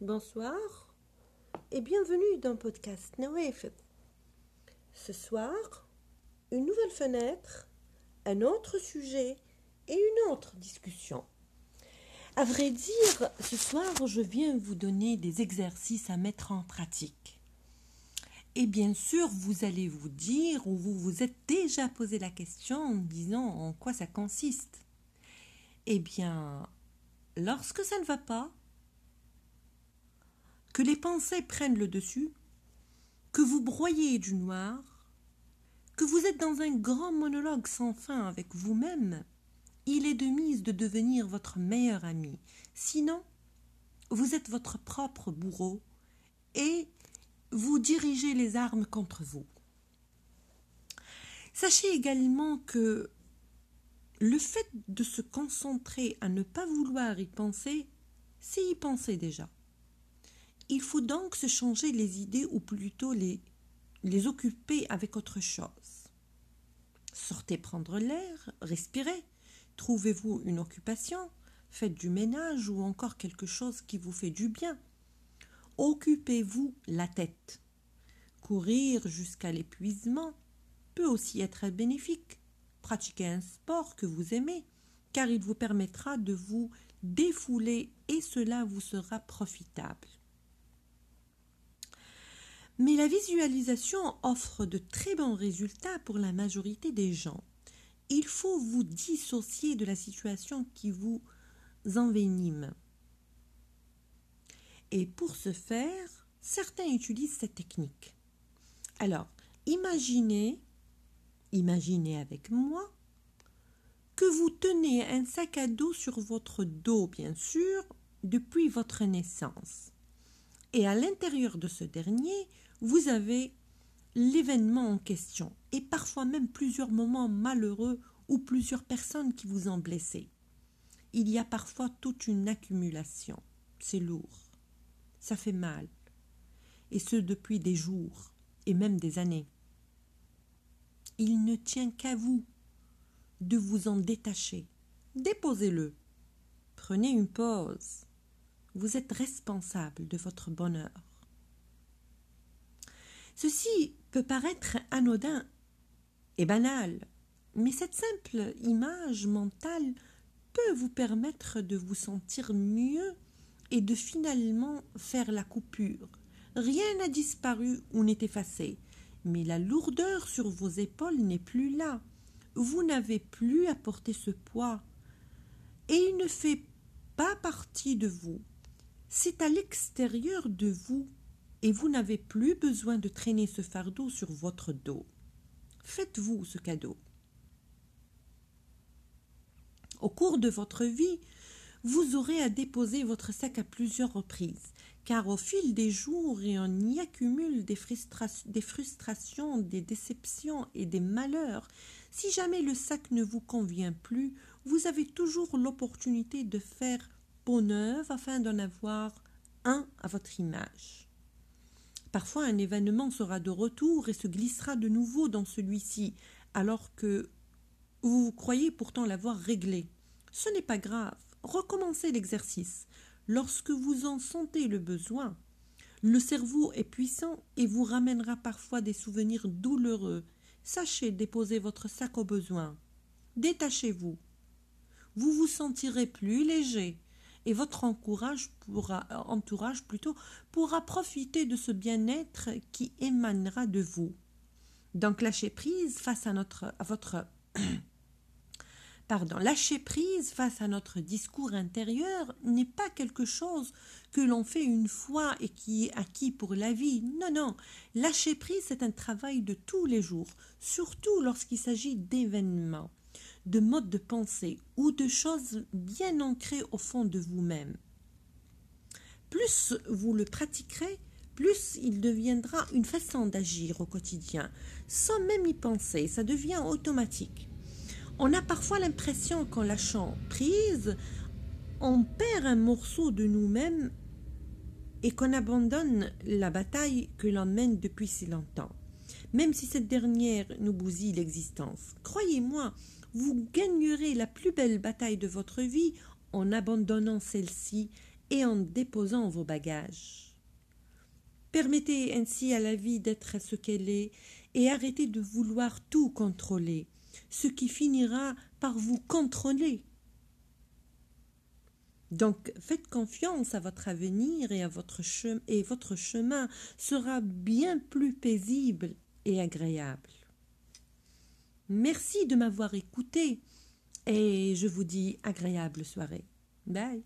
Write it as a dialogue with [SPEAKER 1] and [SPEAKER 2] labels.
[SPEAKER 1] bonsoir et bienvenue dans podcast Nawaf. Ce soir, une nouvelle fenêtre, un autre sujet et une autre discussion. À vrai dire, ce soir, je viens vous donner des exercices à mettre en pratique. Et bien sûr, vous allez vous dire ou vous vous êtes déjà posé la question en disant en quoi ça consiste. Eh bien, lorsque ça ne va pas, que les pensées prennent le dessus, que vous broyez du noir, que vous êtes dans un grand monologue sans fin avec vous-même, il est de mise de devenir votre meilleur ami. Sinon, vous êtes votre propre bourreau et vous dirigez les armes contre vous. Sachez également que le fait de se concentrer à ne pas vouloir y penser, c'est y penser déjà. Il faut donc se changer les idées ou plutôt les, les occuper avec autre chose. Sortez prendre l'air, respirez, trouvez-vous une occupation, faites du ménage ou encore quelque chose qui vous fait du bien. Occupez-vous la tête. Courir jusqu'à l'épuisement peut aussi être bénéfique. Pratiquez un sport que vous aimez, car il vous permettra de vous défouler et cela vous sera profitable. Mais la visualisation offre de très bons résultats pour la majorité des gens. Il faut vous dissocier de la situation qui vous envenime. Et pour ce faire, certains utilisent cette technique. Alors, imaginez, imaginez avec moi, que vous tenez un sac à dos sur votre dos, bien sûr, depuis votre naissance. Et à l'intérieur de ce dernier, vous avez l'événement en question et parfois même plusieurs moments malheureux ou plusieurs personnes qui vous ont blessé. Il y a parfois toute une accumulation. C'est lourd. Ça fait mal. Et ce depuis des jours et même des années. Il ne tient qu'à vous de vous en détacher. Déposez-le. Prenez une pause. Vous êtes responsable de votre bonheur. Ceci peut paraître anodin et banal, mais cette simple image mentale peut vous permettre de vous sentir mieux et de finalement faire la coupure. Rien n'a disparu ou n'est effacé, mais la lourdeur sur vos épaules n'est plus là. Vous n'avez plus à porter ce poids. Et il ne fait pas partie de vous. C'est à l'extérieur de vous et vous n'avez plus besoin de traîner ce fardeau sur votre dos. Faites-vous ce cadeau. Au cours de votre vie, vous aurez à déposer votre sac à plusieurs reprises, car au fil des jours et on y accumule des, des frustrations, des déceptions et des malheurs. Si jamais le sac ne vous convient plus, vous avez toujours l'opportunité de faire neuve afin d'en avoir un à votre image. Parfois un événement sera de retour et se glissera de nouveau dans celui-ci, alors que vous croyez pourtant l'avoir réglé. Ce n'est pas grave. Recommencez l'exercice. Lorsque vous en sentez le besoin, le cerveau est puissant et vous ramènera parfois des souvenirs douloureux. Sachez déposer votre sac au besoin. Détachez-vous. Vous vous sentirez plus léger et votre entourage plutôt pourra profiter de ce bien-être qui émanera de vous. Donc lâcher prise face à notre à votre pardon, lâcher prise face à notre discours intérieur n'est pas quelque chose que l'on fait une fois et qui est acquis pour la vie. Non, non. Lâcher prise, c'est un travail de tous les jours, surtout lorsqu'il s'agit d'événements de modes de pensée ou de choses bien ancrées au fond de vous-même. Plus vous le pratiquerez, plus il deviendra une façon d'agir au quotidien, sans même y penser, ça devient automatique. On a parfois l'impression qu'en lâchant prise, on perd un morceau de nous-mêmes et qu'on abandonne la bataille que l'on mène depuis si longtemps, même si cette dernière nous bousille l'existence. Croyez-moi, vous gagnerez la plus belle bataille de votre vie en abandonnant celle-ci et en déposant vos bagages. Permettez ainsi à la vie d'être ce qu'elle est et arrêtez de vouloir tout contrôler, ce qui finira par vous contrôler. Donc faites confiance à votre avenir et, à votre, et votre chemin sera bien plus paisible et agréable. Merci de m'avoir écouté et je vous dis agréable soirée. Bye.